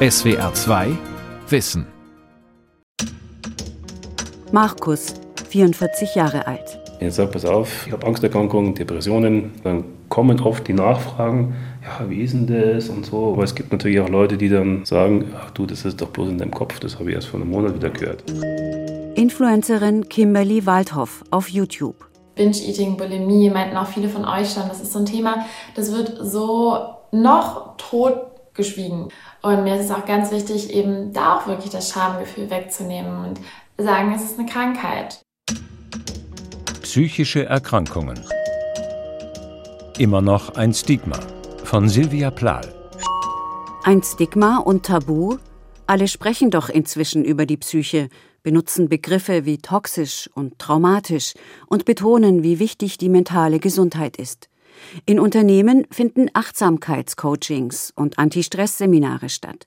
SWR 2 Wissen. Markus, 44 Jahre alt. Jetzt sagt, pass auf, ich habe Angsterkrankungen, Depressionen. Dann kommen oft die Nachfragen, ja, wie ist denn das und so. Aber es gibt natürlich auch Leute, die dann sagen, ach du, das ist doch bloß in deinem Kopf, das habe ich erst vor einem Monat wieder gehört. Influencerin Kimberly Waldhoff auf YouTube. Binge-Eating, Bulimie, meinten auch viele von euch schon. Das ist so ein Thema, das wird so noch totgeschwiegen. Und mir ist es auch ganz wichtig, eben da auch wirklich das Schamgefühl wegzunehmen und sagen, es ist eine Krankheit. Psychische Erkrankungen. Immer noch ein Stigma. Von Silvia Plahl. Ein Stigma und Tabu? Alle sprechen doch inzwischen über die Psyche, benutzen Begriffe wie toxisch und traumatisch und betonen, wie wichtig die mentale Gesundheit ist. In Unternehmen finden Achtsamkeitscoachings und Anti-Stress-Seminare statt.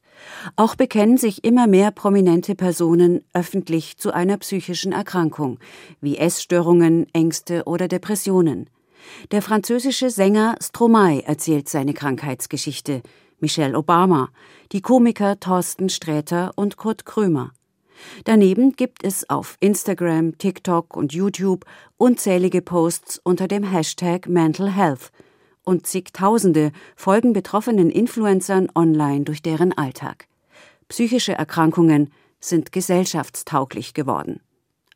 Auch bekennen sich immer mehr prominente Personen öffentlich zu einer psychischen Erkrankung, wie Essstörungen, Ängste oder Depressionen. Der französische Sänger Stromae erzählt seine Krankheitsgeschichte, Michelle Obama, die Komiker Thorsten Sträter und Kurt Krömer. Daneben gibt es auf Instagram, TikTok und YouTube unzählige Posts unter dem Hashtag Mental Health und zigtausende folgen betroffenen Influencern online durch deren Alltag. Psychische Erkrankungen sind gesellschaftstauglich geworden.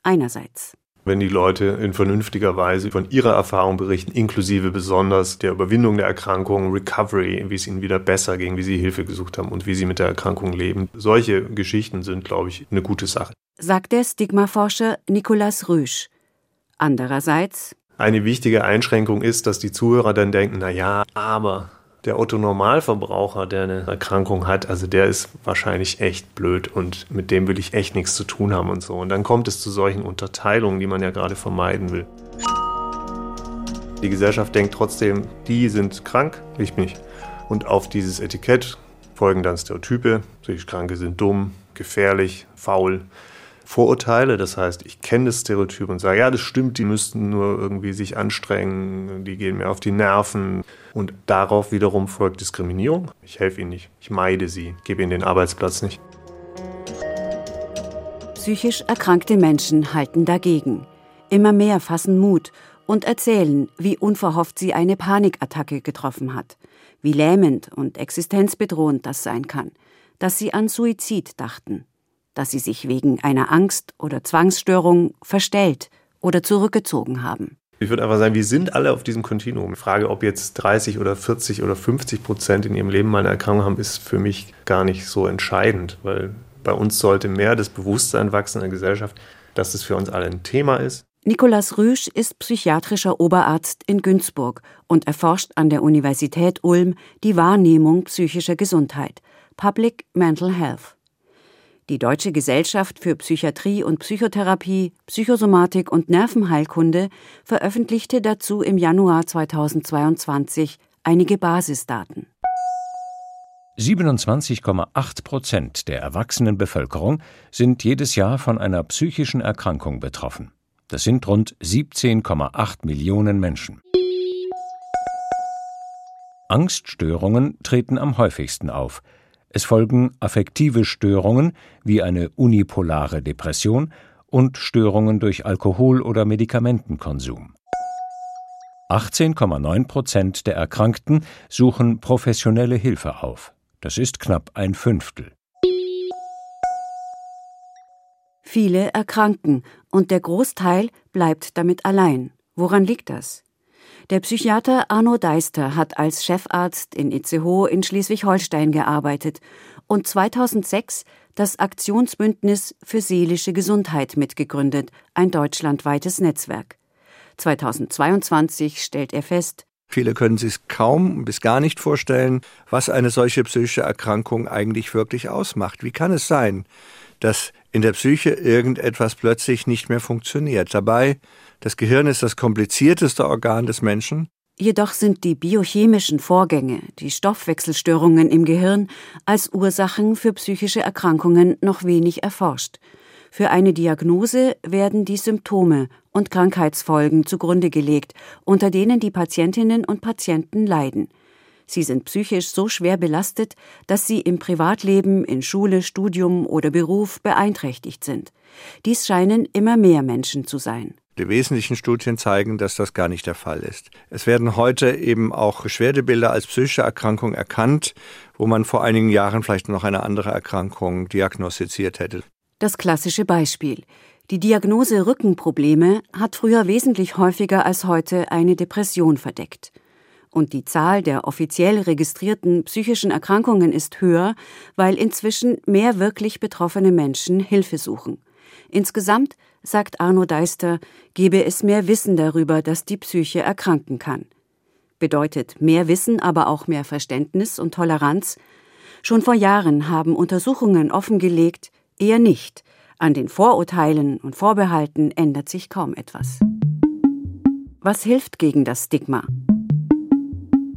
Einerseits wenn die Leute in vernünftiger Weise von ihrer Erfahrung berichten, inklusive besonders der Überwindung der Erkrankung, Recovery, wie es ihnen wieder besser ging, wie sie Hilfe gesucht haben und wie sie mit der Erkrankung leben. Solche Geschichten sind, glaube ich, eine gute Sache. Sagt der Stigmaforscher Nicolas Rüsch. Andererseits eine wichtige Einschränkung ist, dass die Zuhörer dann denken, na ja, aber der Otto-Normalverbraucher, der eine Erkrankung hat, also der ist wahrscheinlich echt blöd und mit dem will ich echt nichts zu tun haben und so. Und dann kommt es zu solchen Unterteilungen, die man ja gerade vermeiden will. Die Gesellschaft denkt trotzdem, die sind krank, ich nicht. Und auf dieses Etikett folgen dann Stereotype, psychisch Kranke sind dumm, gefährlich, faul. Vorurteile. Das heißt, ich kenne das Stereotyp und sage, ja, das stimmt, die müssten nur irgendwie sich anstrengen, die gehen mir auf die Nerven. Und darauf wiederum folgt Diskriminierung. Ich helfe ihnen nicht, ich meide sie, gebe ihnen den Arbeitsplatz nicht. Psychisch erkrankte Menschen halten dagegen. Immer mehr fassen Mut und erzählen, wie unverhofft sie eine Panikattacke getroffen hat, wie lähmend und existenzbedrohend das sein kann, dass sie an Suizid dachten dass sie sich wegen einer Angst oder Zwangsstörung verstellt oder zurückgezogen haben. Ich würde einfach sagen, wir sind alle auf diesem Kontinuum. Die Frage, ob jetzt 30 oder 40 oder 50 Prozent in ihrem Leben mal eine Erkrankung haben, ist für mich gar nicht so entscheidend, weil bei uns sollte mehr das Bewusstsein wachsen in der Gesellschaft, dass es für uns alle ein Thema ist. Nikolaus Rüsch ist psychiatrischer Oberarzt in Günzburg und erforscht an der Universität Ulm die Wahrnehmung psychischer Gesundheit, Public Mental Health. Die Deutsche Gesellschaft für Psychiatrie und Psychotherapie, Psychosomatik und Nervenheilkunde veröffentlichte dazu im Januar 2022 einige Basisdaten. 27,8 Prozent der erwachsenen Bevölkerung sind jedes Jahr von einer psychischen Erkrankung betroffen. Das sind rund 17,8 Millionen Menschen. Angststörungen treten am häufigsten auf, es folgen affektive Störungen wie eine unipolare Depression und Störungen durch Alkohol- oder Medikamentenkonsum. 18,9 Prozent der Erkrankten suchen professionelle Hilfe auf. Das ist knapp ein Fünftel. Viele erkranken und der Großteil bleibt damit allein. Woran liegt das? Der Psychiater Arno Deister hat als Chefarzt in Itzehoe in Schleswig-Holstein gearbeitet und 2006 das Aktionsbündnis für seelische Gesundheit mitgegründet, ein deutschlandweites Netzwerk. 2022 stellt er fest, Viele können sich kaum bis gar nicht vorstellen, was eine solche psychische Erkrankung eigentlich wirklich ausmacht. Wie kann es sein, dass in der Psyche irgendetwas plötzlich nicht mehr funktioniert? Dabei das Gehirn ist das komplizierteste Organ des Menschen. Jedoch sind die biochemischen Vorgänge, die Stoffwechselstörungen im Gehirn, als Ursachen für psychische Erkrankungen noch wenig erforscht. Für eine Diagnose werden die Symptome und Krankheitsfolgen zugrunde gelegt, unter denen die Patientinnen und Patienten leiden. Sie sind psychisch so schwer belastet, dass sie im Privatleben, in Schule, Studium oder Beruf beeinträchtigt sind. Dies scheinen immer mehr Menschen zu sein. Die wesentlichen Studien zeigen, dass das gar nicht der Fall ist. Es werden heute eben auch Beschwerdebilder als psychische Erkrankung erkannt, wo man vor einigen Jahren vielleicht noch eine andere Erkrankung diagnostiziert hätte. Das klassische Beispiel. Die Diagnose Rückenprobleme hat früher wesentlich häufiger als heute eine Depression verdeckt. Und die Zahl der offiziell registrierten psychischen Erkrankungen ist höher, weil inzwischen mehr wirklich betroffene Menschen Hilfe suchen. Insgesamt, sagt Arno Deister, gebe es mehr Wissen darüber, dass die Psyche erkranken kann. Bedeutet mehr Wissen aber auch mehr Verständnis und Toleranz? Schon vor Jahren haben Untersuchungen offengelegt, eher nicht. An den Vorurteilen und Vorbehalten ändert sich kaum etwas. Was hilft gegen das Stigma?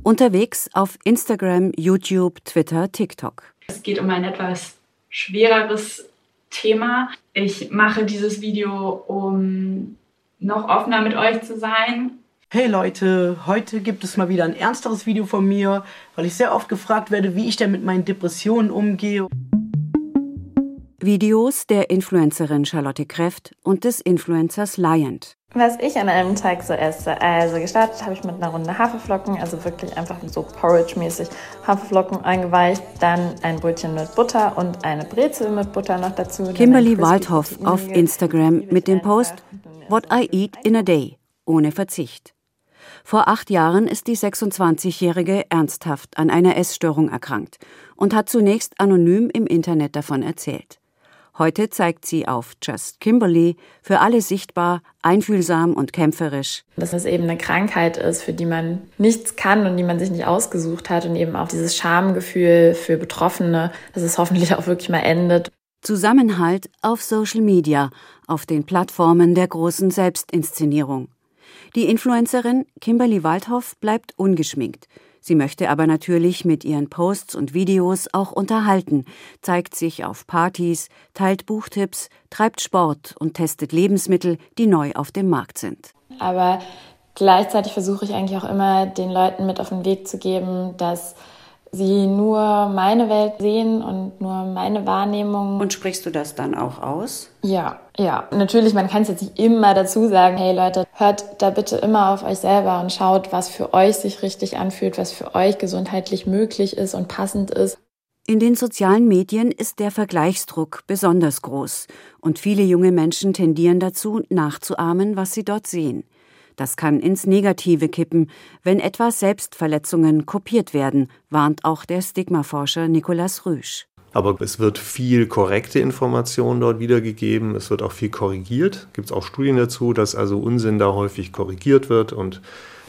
Unterwegs auf Instagram, YouTube, Twitter, TikTok. Es geht um ein etwas schwereres Thema. Ich mache dieses Video, um noch offener mit euch zu sein. Hey Leute, heute gibt es mal wieder ein ernsteres Video von mir, weil ich sehr oft gefragt werde, wie ich denn mit meinen Depressionen umgehe. Videos der Influencerin Charlotte Kräft und des Influencers Lyant. Was ich an einem Tag so esse, also gestartet habe ich mit einer Runde Haferflocken, also wirklich einfach so Porridge-mäßig Haferflocken eingeweicht, dann ein Brötchen mit Butter und eine Brezel mit Butter noch dazu. Kimberly Waldhoff auf Instagram mit dem Post What I Eat in a Day, ohne Verzicht. Vor acht Jahren ist die 26-Jährige ernsthaft an einer Essstörung erkrankt und hat zunächst anonym im Internet davon erzählt. Heute zeigt sie auf Just Kimberly für alle sichtbar, einfühlsam und kämpferisch. Dass es eben eine Krankheit ist, für die man nichts kann und die man sich nicht ausgesucht hat und eben auch dieses Schamgefühl für Betroffene, dass es hoffentlich auch wirklich mal endet. Zusammenhalt auf Social Media, auf den Plattformen der großen Selbstinszenierung. Die Influencerin Kimberly Waldhoff bleibt ungeschminkt. Sie möchte aber natürlich mit ihren Posts und Videos auch unterhalten, zeigt sich auf Partys, teilt Buchtipps, treibt Sport und testet Lebensmittel, die neu auf dem Markt sind. Aber gleichzeitig versuche ich eigentlich auch immer den Leuten mit auf den Weg zu geben, dass sie nur meine Welt sehen und nur meine Wahrnehmung. Und sprichst du das dann auch aus? Ja, ja. Natürlich, man kann es jetzt nicht immer dazu sagen, hey Leute, hört da bitte immer auf euch selber und schaut, was für euch sich richtig anfühlt, was für euch gesundheitlich möglich ist und passend ist. In den sozialen Medien ist der Vergleichsdruck besonders groß und viele junge Menschen tendieren dazu, nachzuahmen, was sie dort sehen. Das kann ins Negative kippen, wenn etwa Selbstverletzungen kopiert werden, warnt auch der Stigmaforscher Nicolas Rüsch. Aber es wird viel korrekte Information dort wiedergegeben, es wird auch viel korrigiert. Gibt es auch Studien dazu, dass also Unsinn da häufig korrigiert wird und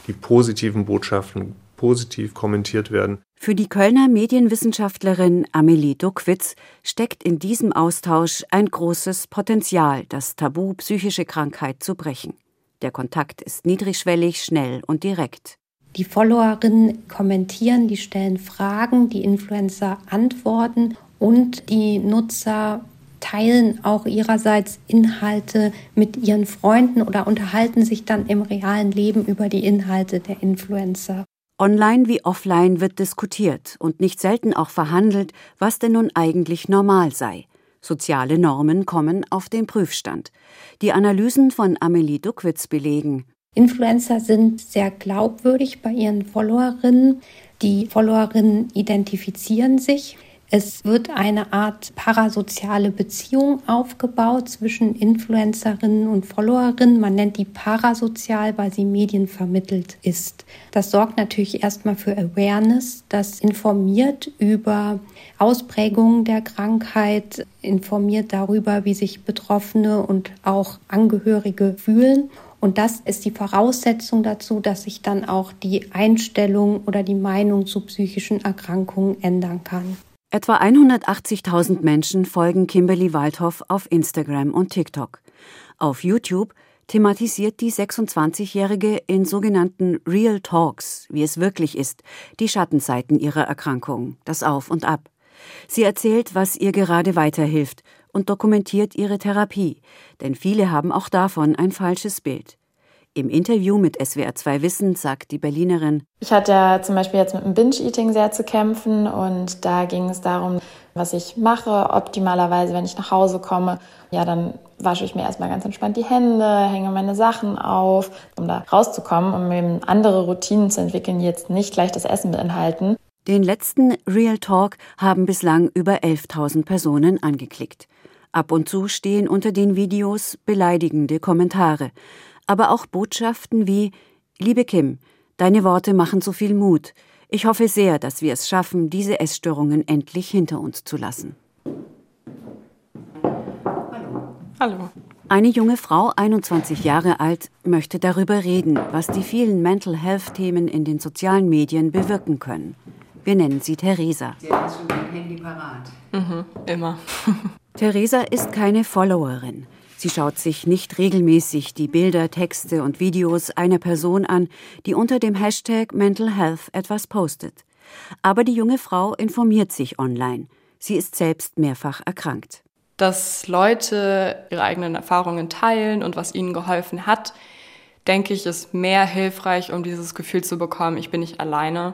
die positiven Botschaften positiv kommentiert werden. Für die Kölner Medienwissenschaftlerin Amelie Duckwitz steckt in diesem Austausch ein großes Potenzial, das Tabu psychische Krankheit zu brechen. Der Kontakt ist niedrigschwellig, schnell und direkt. Die Followerinnen kommentieren, die stellen Fragen, die Influencer antworten und die Nutzer teilen auch ihrerseits Inhalte mit ihren Freunden oder unterhalten sich dann im realen Leben über die Inhalte der Influencer. Online wie offline wird diskutiert und nicht selten auch verhandelt, was denn nun eigentlich normal sei. Soziale Normen kommen auf den Prüfstand. Die Analysen von Amelie Duckwitz belegen. Influencer sind sehr glaubwürdig bei ihren Followerinnen. Die Followerinnen identifizieren sich es wird eine Art parasoziale Beziehung aufgebaut zwischen Influencerinnen und Followerinnen. Man nennt die parasozial, weil sie medienvermittelt ist. Das sorgt natürlich erstmal für Awareness. Das informiert über Ausprägungen der Krankheit, informiert darüber, wie sich Betroffene und auch Angehörige fühlen. Und das ist die Voraussetzung dazu, dass sich dann auch die Einstellung oder die Meinung zu psychischen Erkrankungen ändern kann. Etwa 180.000 Menschen folgen Kimberly Waldhoff auf Instagram und TikTok. Auf YouTube thematisiert die 26-Jährige in sogenannten Real Talks, wie es wirklich ist, die Schattenseiten ihrer Erkrankung, das Auf und Ab. Sie erzählt, was ihr gerade weiterhilft und dokumentiert ihre Therapie, denn viele haben auch davon ein falsches Bild. Im Interview mit SWR2 Wissen sagt die Berlinerin, ich hatte ja zum Beispiel jetzt mit dem Binge-Eating sehr zu kämpfen und da ging es darum, was ich mache. Optimalerweise, wenn ich nach Hause komme, ja, dann wasche ich mir erstmal ganz entspannt die Hände, hänge meine Sachen auf, um da rauszukommen um eben andere Routinen zu entwickeln, die jetzt nicht gleich das Essen beinhalten. Den letzten Real Talk haben bislang über 11.000 Personen angeklickt. Ab und zu stehen unter den Videos beleidigende Kommentare aber auch Botschaften wie Liebe Kim, deine Worte machen so viel Mut. Ich hoffe sehr, dass wir es schaffen, diese Essstörungen endlich hinter uns zu lassen. Hallo. Hallo. Eine junge Frau, 21 Jahre alt, möchte darüber reden, was die vielen Mental Health Themen in den sozialen Medien bewirken können. Wir nennen sie Theresa. Sie hat schon dein Handy parat. Mhm, immer. Theresa ist keine Followerin. Sie schaut sich nicht regelmäßig die Bilder, Texte und Videos einer Person an, die unter dem Hashtag Mental Health etwas postet. Aber die junge Frau informiert sich online. Sie ist selbst mehrfach erkrankt. Dass Leute ihre eigenen Erfahrungen teilen und was ihnen geholfen hat, denke ich, ist mehr hilfreich, um dieses Gefühl zu bekommen, ich bin nicht alleine.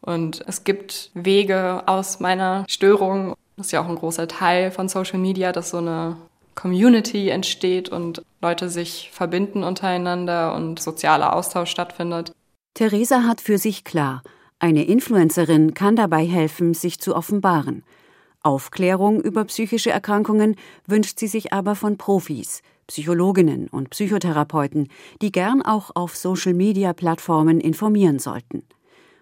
Und es gibt Wege aus meiner Störung. Das ist ja auch ein großer Teil von Social Media, dass so eine Community entsteht und Leute sich verbinden untereinander und sozialer Austausch stattfindet. Theresa hat für sich klar, eine Influencerin kann dabei helfen, sich zu offenbaren. Aufklärung über psychische Erkrankungen wünscht sie sich aber von Profis, Psychologinnen und Psychotherapeuten, die gern auch auf Social-Media-Plattformen informieren sollten.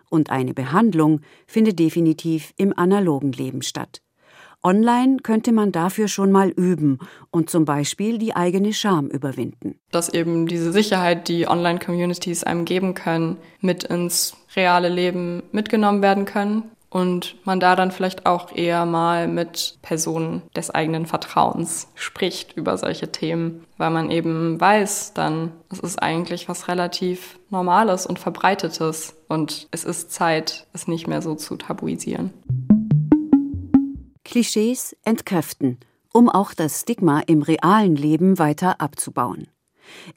Und eine Behandlung findet definitiv im analogen Leben statt. Online könnte man dafür schon mal üben und zum Beispiel die eigene Scham überwinden. Dass eben diese Sicherheit, die Online-Communities einem geben können, mit ins reale Leben mitgenommen werden können und man da dann vielleicht auch eher mal mit Personen des eigenen Vertrauens spricht über solche Themen, weil man eben weiß dann, es ist eigentlich was relativ Normales und Verbreitetes und es ist Zeit, es nicht mehr so zu tabuisieren. Klischees entkräften, um auch das Stigma im realen Leben weiter abzubauen.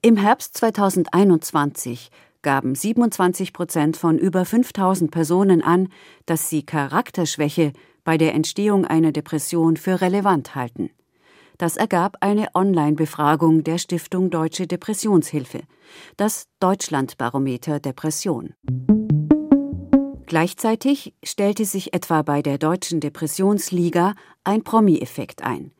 Im Herbst 2021 gaben 27 Prozent von über 5000 Personen an, dass sie Charakterschwäche bei der Entstehung einer Depression für relevant halten. Das ergab eine Online-Befragung der Stiftung Deutsche Depressionshilfe, das Deutschlandbarometer Depression. Gleichzeitig stellte sich etwa bei der Deutschen Depressionsliga ein Promi-Effekt ein.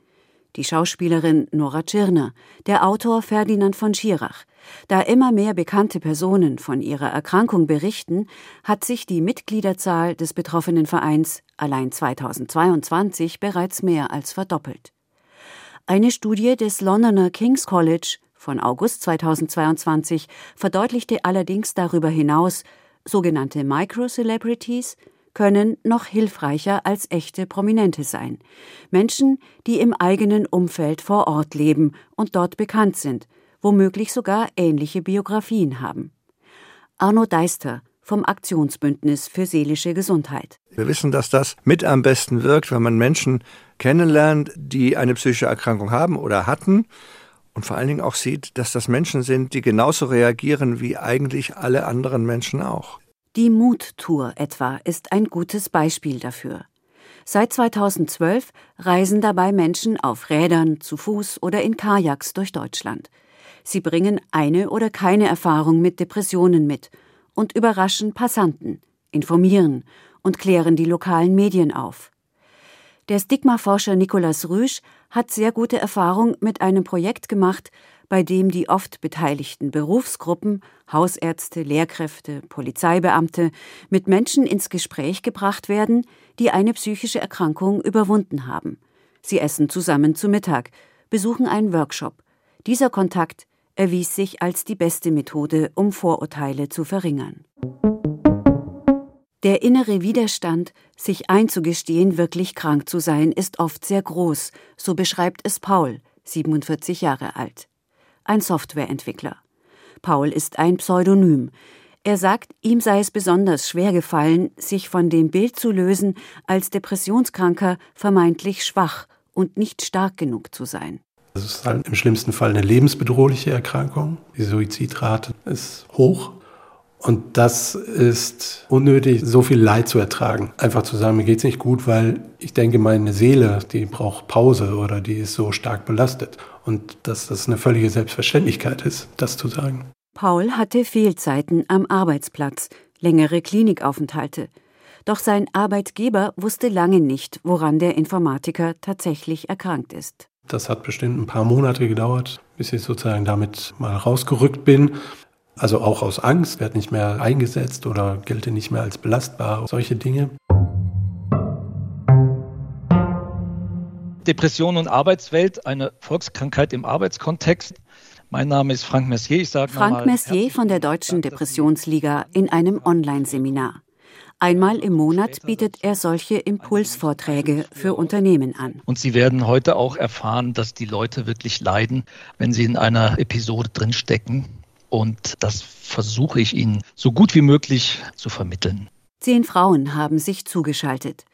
Die Schauspielerin Nora Tschirner, der Autor Ferdinand von Schirach. Da immer mehr bekannte Personen von ihrer Erkrankung berichten, hat sich die Mitgliederzahl des betroffenen Vereins allein 2022 bereits mehr als verdoppelt. Eine Studie des Londoner King's College von August 2022 verdeutlichte allerdings darüber hinaus, Sogenannte Micro-Celebrities können noch hilfreicher als echte Prominente sein. Menschen, die im eigenen Umfeld vor Ort leben und dort bekannt sind, womöglich sogar ähnliche Biografien haben. Arno Deister vom Aktionsbündnis für seelische Gesundheit. Wir wissen, dass das mit am besten wirkt, wenn man Menschen kennenlernt, die eine psychische Erkrankung haben oder hatten und vor allen Dingen auch sieht, dass das Menschen sind, die genauso reagieren wie eigentlich alle anderen Menschen auch. Die Mut-Tour etwa ist ein gutes Beispiel dafür. Seit 2012 reisen dabei Menschen auf Rädern, zu Fuß oder in Kajaks durch Deutschland. Sie bringen eine oder keine Erfahrung mit Depressionen mit und überraschen Passanten, informieren und klären die lokalen Medien auf. Der Stigmaforscher Nicolas Rüsch hat sehr gute Erfahrung mit einem Projekt gemacht, bei dem die oft beteiligten Berufsgruppen Hausärzte, Lehrkräfte, Polizeibeamte mit Menschen ins Gespräch gebracht werden, die eine psychische Erkrankung überwunden haben. Sie essen zusammen zu Mittag, besuchen einen Workshop. Dieser Kontakt erwies sich als die beste Methode, um Vorurteile zu verringern. Der innere Widerstand, sich einzugestehen, wirklich krank zu sein, ist oft sehr groß, so beschreibt es Paul, 47 Jahre alt. Ein Softwareentwickler. Paul ist ein Pseudonym. Er sagt, ihm sei es besonders schwer gefallen, sich von dem Bild zu lösen, als Depressionskranker vermeintlich schwach und nicht stark genug zu sein. Es ist halt im schlimmsten Fall eine lebensbedrohliche Erkrankung. Die Suizidrate ist hoch. Und das ist unnötig, so viel Leid zu ertragen. Einfach zu sagen, mir geht's nicht gut, weil ich denke, meine Seele, die braucht Pause oder die ist so stark belastet. Und dass das eine völlige Selbstverständlichkeit ist, das zu sagen. Paul hatte Fehlzeiten am Arbeitsplatz, längere Klinikaufenthalte. Doch sein Arbeitgeber wusste lange nicht, woran der Informatiker tatsächlich erkrankt ist. Das hat bestimmt ein paar Monate gedauert, bis ich sozusagen damit mal rausgerückt bin. Also auch aus Angst, werde nicht mehr eingesetzt oder gelte nicht mehr als belastbar, solche Dinge. Depression und Arbeitswelt, eine Volkskrankheit im Arbeitskontext. Mein Name ist Frank Messier. Ich sage Frank Messier von der Deutschen Depressionsliga in einem Online-Seminar. Einmal im Monat bietet er solche Impulsvorträge für Unternehmen an. Und Sie werden heute auch erfahren, dass die Leute wirklich leiden, wenn sie in einer Episode drinstecken. Und das versuche ich Ihnen so gut wie möglich zu vermitteln. Zehn Frauen haben sich zugeschaltet.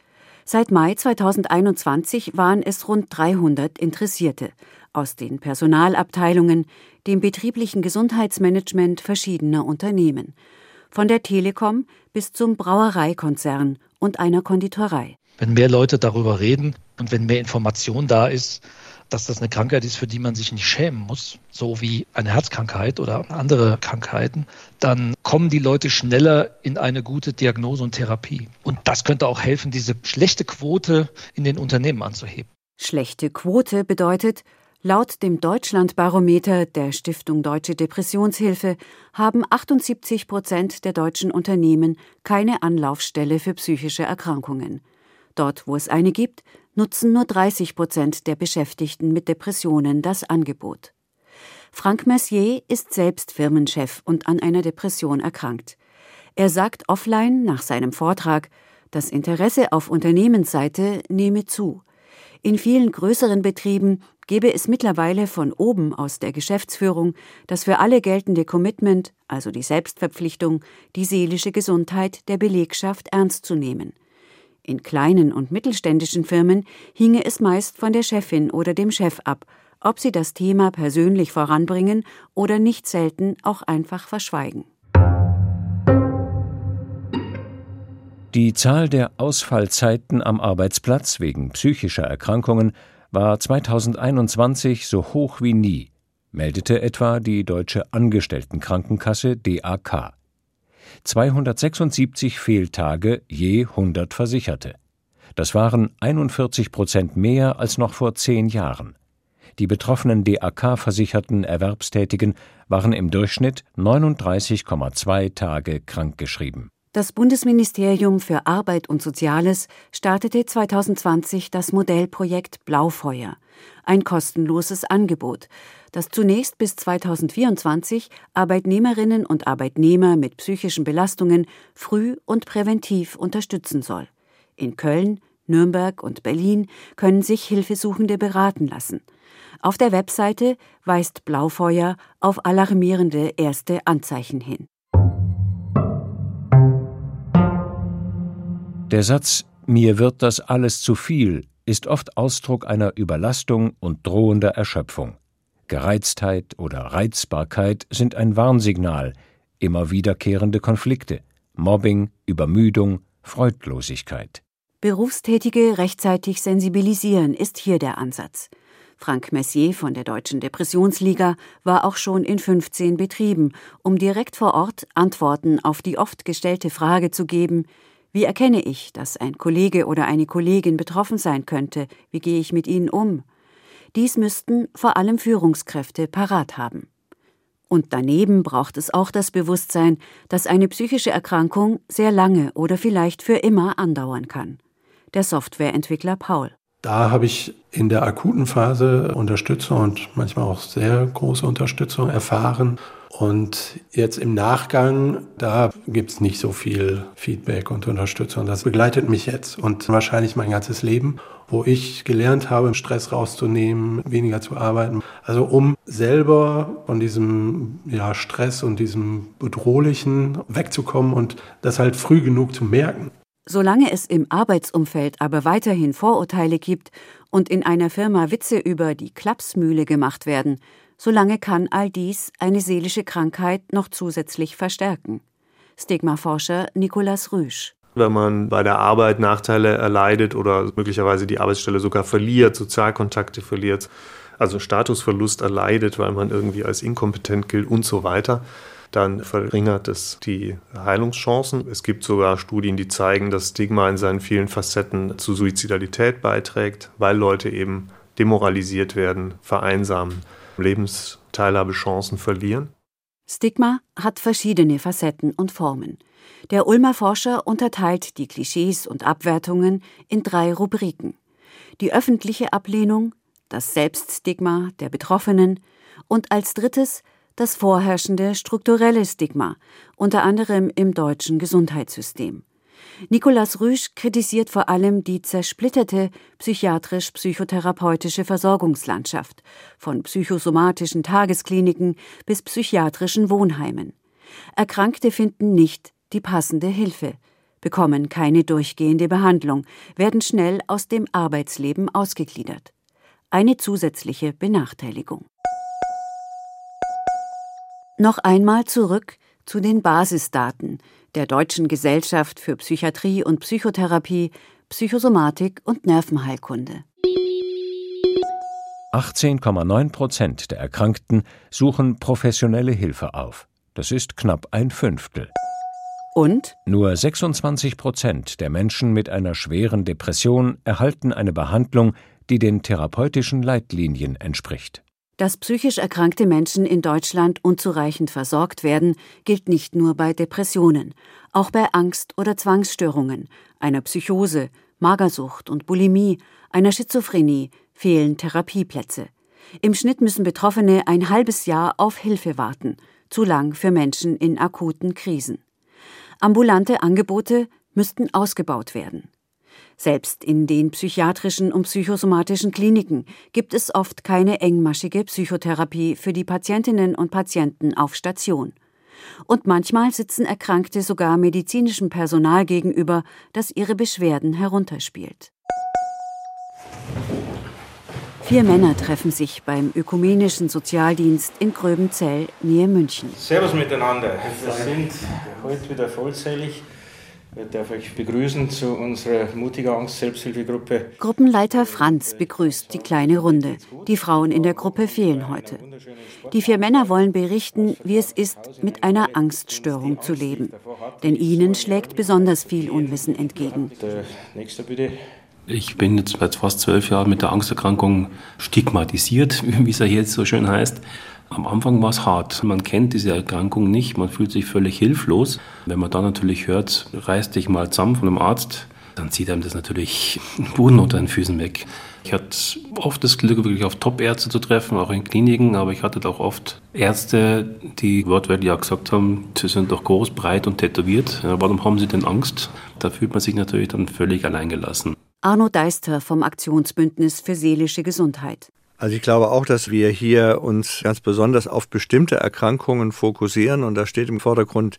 Seit Mai 2021 waren es rund 300 Interessierte aus den Personalabteilungen, dem betrieblichen Gesundheitsmanagement verschiedener Unternehmen von der Telekom bis zum Brauereikonzern und einer Konditorei. Wenn mehr Leute darüber reden und wenn mehr Information da ist, dass das eine Krankheit ist, für die man sich nicht schämen muss, so wie eine Herzkrankheit oder andere Krankheiten, dann kommen die Leute schneller in eine gute Diagnose und Therapie. Und das könnte auch helfen, diese schlechte Quote in den Unternehmen anzuheben. Schlechte Quote bedeutet, Laut dem Deutschlandbarometer der Stiftung Deutsche Depressionshilfe haben 78 Prozent der deutschen Unternehmen keine Anlaufstelle für psychische Erkrankungen. Dort, wo es eine gibt, nutzen nur 30 Prozent der Beschäftigten mit Depressionen das Angebot. Frank Mercier ist selbst Firmenchef und an einer Depression erkrankt. Er sagt offline nach seinem Vortrag, das Interesse auf Unternehmensseite nehme zu. In vielen größeren Betrieben gebe es mittlerweile von oben aus der Geschäftsführung das für alle geltende Commitment, also die Selbstverpflichtung, die seelische Gesundheit der Belegschaft ernst zu nehmen. In kleinen und mittelständischen Firmen hinge es meist von der Chefin oder dem Chef ab, ob sie das Thema persönlich voranbringen oder nicht selten auch einfach verschweigen. Die Zahl der Ausfallzeiten am Arbeitsplatz wegen psychischer Erkrankungen war 2021 so hoch wie nie, meldete etwa die Deutsche Angestelltenkrankenkasse DAK. 276 Fehltage je 100 Versicherte. Das waren 41 Prozent mehr als noch vor zehn Jahren. Die betroffenen DAK-versicherten Erwerbstätigen waren im Durchschnitt 39,2 Tage krankgeschrieben. Das Bundesministerium für Arbeit und Soziales startete 2020 das Modellprojekt Blaufeuer, ein kostenloses Angebot, das zunächst bis 2024 Arbeitnehmerinnen und Arbeitnehmer mit psychischen Belastungen früh und präventiv unterstützen soll. In Köln, Nürnberg und Berlin können sich Hilfesuchende beraten lassen. Auf der Webseite weist Blaufeuer auf alarmierende erste Anzeichen hin. Der Satz Mir wird das alles zu viel ist oft Ausdruck einer Überlastung und drohender Erschöpfung. Gereiztheit oder Reizbarkeit sind ein Warnsignal, immer wiederkehrende Konflikte, Mobbing, Übermüdung, Freudlosigkeit. Berufstätige rechtzeitig sensibilisieren ist hier der Ansatz. Frank Messier von der Deutschen Depressionsliga war auch schon in 15 Betrieben, um direkt vor Ort Antworten auf die oft gestellte Frage zu geben, wie erkenne ich, dass ein Kollege oder eine Kollegin betroffen sein könnte? Wie gehe ich mit ihnen um? Dies müssten vor allem Führungskräfte parat haben. Und daneben braucht es auch das Bewusstsein, dass eine psychische Erkrankung sehr lange oder vielleicht für immer andauern kann. Der Softwareentwickler Paul. Da habe ich in der akuten Phase Unterstützung und manchmal auch sehr große Unterstützung erfahren und jetzt im Nachgang, da gibt es nicht so viel Feedback und Unterstützung. Das begleitet mich jetzt und wahrscheinlich mein ganzes Leben, wo ich gelernt habe, Stress rauszunehmen, weniger zu arbeiten. Also um selber von diesem ja, Stress und diesem Bedrohlichen wegzukommen und das halt früh genug zu merken. Solange es im Arbeitsumfeld aber weiterhin Vorurteile gibt und in einer Firma Witze über die Klapsmühle gemacht werden, solange kann all dies eine seelische Krankheit noch zusätzlich verstärken. Stigmaforscher Nicolas Rüsch. Wenn man bei der Arbeit Nachteile erleidet oder möglicherweise die Arbeitsstelle sogar verliert, Sozialkontakte verliert, also Statusverlust erleidet, weil man irgendwie als inkompetent gilt und so weiter, dann verringert es die Heilungschancen. Es gibt sogar Studien, die zeigen, dass Stigma in seinen vielen Facetten zu Suizidalität beiträgt, weil Leute eben demoralisiert werden, vereinsamen, Lebensteilhabechancen verlieren. Stigma hat verschiedene Facetten und Formen. Der Ulmer Forscher unterteilt die Klischees und Abwertungen in drei Rubriken. Die öffentliche Ablehnung, das Selbststigma der Betroffenen und als drittes das vorherrschende strukturelle Stigma, unter anderem im deutschen Gesundheitssystem. Nicolas Rüsch kritisiert vor allem die zersplitterte psychiatrisch-psychotherapeutische Versorgungslandschaft, von psychosomatischen Tageskliniken bis psychiatrischen Wohnheimen. Erkrankte finden nicht die passende Hilfe, bekommen keine durchgehende Behandlung, werden schnell aus dem Arbeitsleben ausgegliedert. Eine zusätzliche Benachteiligung. Noch einmal zurück zu den Basisdaten der Deutschen Gesellschaft für Psychiatrie und Psychotherapie, Psychosomatik und Nervenheilkunde. 18,9 Prozent der Erkrankten suchen professionelle Hilfe auf. Das ist knapp ein Fünftel. Und? Nur 26 Prozent der Menschen mit einer schweren Depression erhalten eine Behandlung, die den therapeutischen Leitlinien entspricht. Dass psychisch erkrankte Menschen in Deutschland unzureichend versorgt werden, gilt nicht nur bei Depressionen, auch bei Angst- oder Zwangsstörungen, einer Psychose, Magersucht und Bulimie, einer Schizophrenie fehlen Therapieplätze. Im Schnitt müssen Betroffene ein halbes Jahr auf Hilfe warten, zu lang für Menschen in akuten Krisen. Ambulante Angebote müssten ausgebaut werden. Selbst in den psychiatrischen und psychosomatischen Kliniken gibt es oft keine engmaschige Psychotherapie für die Patientinnen und Patienten auf Station. Und manchmal sitzen Erkrankte sogar medizinischem Personal gegenüber, das ihre Beschwerden herunterspielt. Vier Männer treffen sich beim Ökumenischen Sozialdienst in Gröbenzell, nähe München. Servus miteinander. Wir sind heute wieder vollzählig ich darf euch begrüßen zu unserer Mutiger Angst Selbsthilfegruppe. Gruppenleiter Franz begrüßt die kleine Runde. Die Frauen in der Gruppe fehlen heute. Die vier Männer wollen berichten, wie es ist, mit einer Angststörung zu leben. Denn ihnen schlägt besonders viel Unwissen entgegen. Nächster bitte. Ich bin jetzt seit fast zwölf Jahren mit der Angsterkrankung stigmatisiert, wie es ja jetzt so schön heißt. Am Anfang war es hart. Man kennt diese Erkrankung nicht, man fühlt sich völlig hilflos. Wenn man dann natürlich hört, reiß dich mal zusammen von einem Arzt, dann zieht einem das natürlich den Boden unter den Füßen weg. Ich hatte oft das Glück, wirklich auf Top-Ärzte zu treffen, auch in Kliniken, aber ich hatte auch oft Ärzte, die wortwörtlich auch gesagt haben, sie sind doch groß, breit und tätowiert. Warum haben sie denn Angst? Da fühlt man sich natürlich dann völlig alleingelassen. Arno Deister vom Aktionsbündnis für seelische Gesundheit. Also ich glaube auch, dass wir hier uns ganz besonders auf bestimmte Erkrankungen fokussieren und da steht im Vordergrund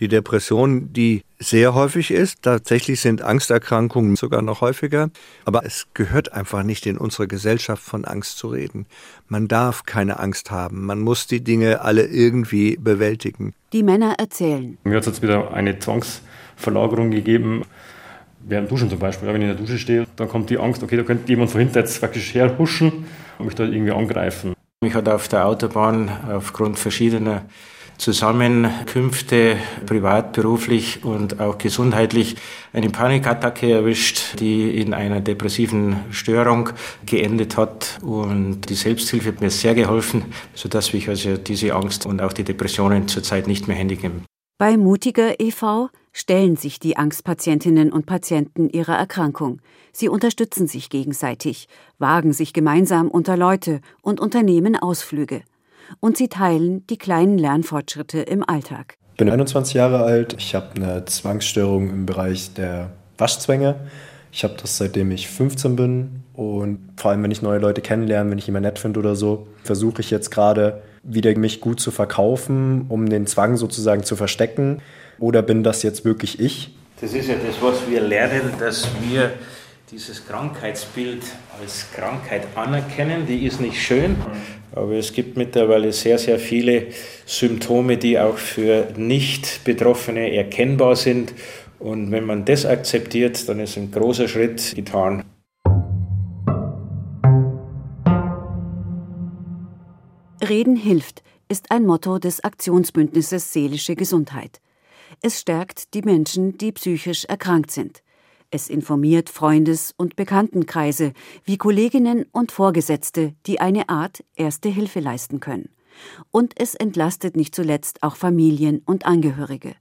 die Depression, die sehr häufig ist. Tatsächlich sind Angsterkrankungen sogar noch häufiger, aber es gehört einfach nicht in unsere Gesellschaft von Angst zu reden. Man darf keine Angst haben, man muss die Dinge alle irgendwie bewältigen. Die Männer erzählen. Mir hat es jetzt wieder eine Zwangsverlagerung gegeben während Duschen zum Beispiel, wenn ich in der Dusche stehe, dann kommt die Angst, okay, da könnte jemand von hinten jetzt praktisch herhuschen und mich da irgendwie angreifen. Mich hat auf der Autobahn aufgrund verschiedener Zusammenkünfte, privat, beruflich und auch gesundheitlich, eine Panikattacke erwischt, die in einer depressiven Störung geendet hat. Und die Selbsthilfe hat mir sehr geholfen, sodass ich also diese Angst und auch die Depressionen zurzeit nicht mehr händigen. Bei Mutiger e.V. stellen sich die Angstpatientinnen und Patienten ihrer Erkrankung. Sie unterstützen sich gegenseitig, wagen sich gemeinsam unter Leute und unternehmen Ausflüge. Und sie teilen die kleinen Lernfortschritte im Alltag. Ich bin 21 Jahre alt. Ich habe eine Zwangsstörung im Bereich der Waschzwänge. Ich habe das seitdem ich 15 bin. Und vor allem, wenn ich neue Leute kennenlerne, wenn ich jemanden nett finde oder so, versuche ich jetzt gerade wieder mich gut zu verkaufen, um den Zwang sozusagen zu verstecken? Oder bin das jetzt wirklich ich? Das ist ja das, was wir lernen, dass wir dieses Krankheitsbild als Krankheit anerkennen. Die ist nicht schön, aber es gibt mittlerweile sehr, sehr viele Symptome, die auch für Nicht-Betroffene erkennbar sind. Und wenn man das akzeptiert, dann ist ein großer Schritt getan. Reden hilft ist ein Motto des Aktionsbündnisses Seelische Gesundheit. Es stärkt die Menschen, die psychisch erkrankt sind. Es informiert Freundes- und Bekanntenkreise wie Kolleginnen und Vorgesetzte, die eine Art Erste Hilfe leisten können. Und es entlastet nicht zuletzt auch Familien und Angehörige.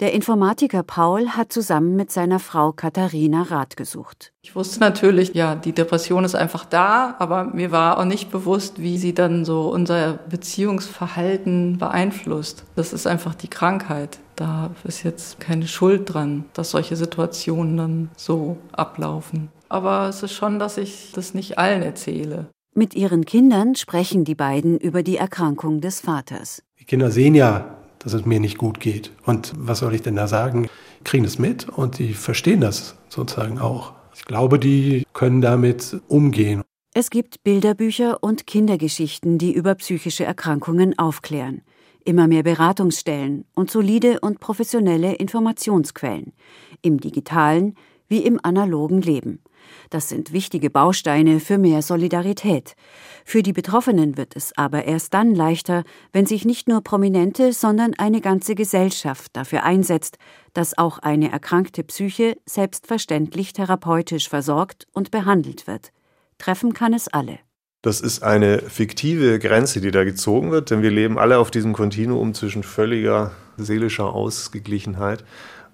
Der Informatiker Paul hat zusammen mit seiner Frau Katharina Rat gesucht. Ich wusste natürlich, ja, die Depression ist einfach da, aber mir war auch nicht bewusst, wie sie dann so unser Beziehungsverhalten beeinflusst. Das ist einfach die Krankheit. Da ist jetzt keine Schuld dran, dass solche Situationen dann so ablaufen. Aber es ist schon, dass ich das nicht allen erzähle. Mit ihren Kindern sprechen die beiden über die Erkrankung des Vaters. Die Kinder sehen ja, dass es mir nicht gut geht. Und was soll ich denn da sagen? Kriegen es mit und die verstehen das sozusagen auch. Ich glaube, die können damit umgehen. Es gibt Bilderbücher und Kindergeschichten, die über psychische Erkrankungen aufklären. Immer mehr Beratungsstellen und solide und professionelle Informationsquellen. Im digitalen wie im analogen Leben. Das sind wichtige Bausteine für mehr Solidarität. Für die Betroffenen wird es aber erst dann leichter, wenn sich nicht nur Prominente, sondern eine ganze Gesellschaft dafür einsetzt, dass auch eine erkrankte Psyche selbstverständlich therapeutisch versorgt und behandelt wird. Treffen kann es alle. Das ist eine fiktive Grenze, die da gezogen wird, denn wir leben alle auf diesem Kontinuum zwischen völliger seelischer Ausgeglichenheit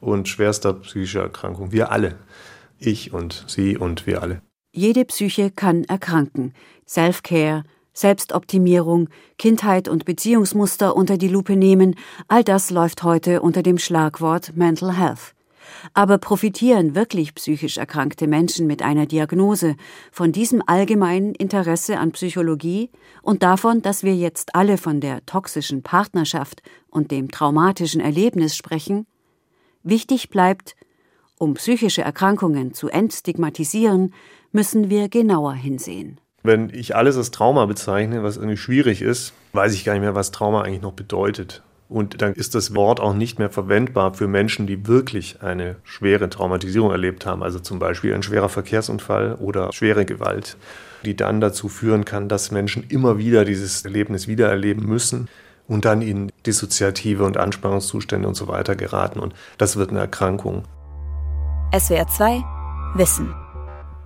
und schwerster psychischer Erkrankung. Wir alle. Ich und Sie und wir alle. Jede Psyche kann erkranken. Self-Care, Selbstoptimierung, Kindheit und Beziehungsmuster unter die Lupe nehmen, all das läuft heute unter dem Schlagwort Mental Health. Aber profitieren wirklich psychisch erkrankte Menschen mit einer Diagnose von diesem allgemeinen Interesse an Psychologie und davon, dass wir jetzt alle von der toxischen Partnerschaft und dem traumatischen Erlebnis sprechen? Wichtig bleibt, um psychische Erkrankungen zu entstigmatisieren, müssen wir genauer hinsehen. Wenn ich alles als Trauma bezeichne, was irgendwie schwierig ist, weiß ich gar nicht mehr, was Trauma eigentlich noch bedeutet. Und dann ist das Wort auch nicht mehr verwendbar für Menschen, die wirklich eine schwere Traumatisierung erlebt haben, also zum Beispiel ein schwerer Verkehrsunfall oder schwere Gewalt, die dann dazu führen kann, dass Menschen immer wieder dieses Erlebnis wiedererleben müssen und dann in dissoziative und Anspannungszustände und so weiter geraten. Und das wird eine Erkrankung. SWR 2 Wissen.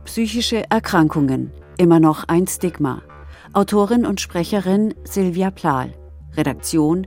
Psychische Erkrankungen. Immer noch ein Stigma. Autorin und Sprecherin Silvia Plahl. Redaktion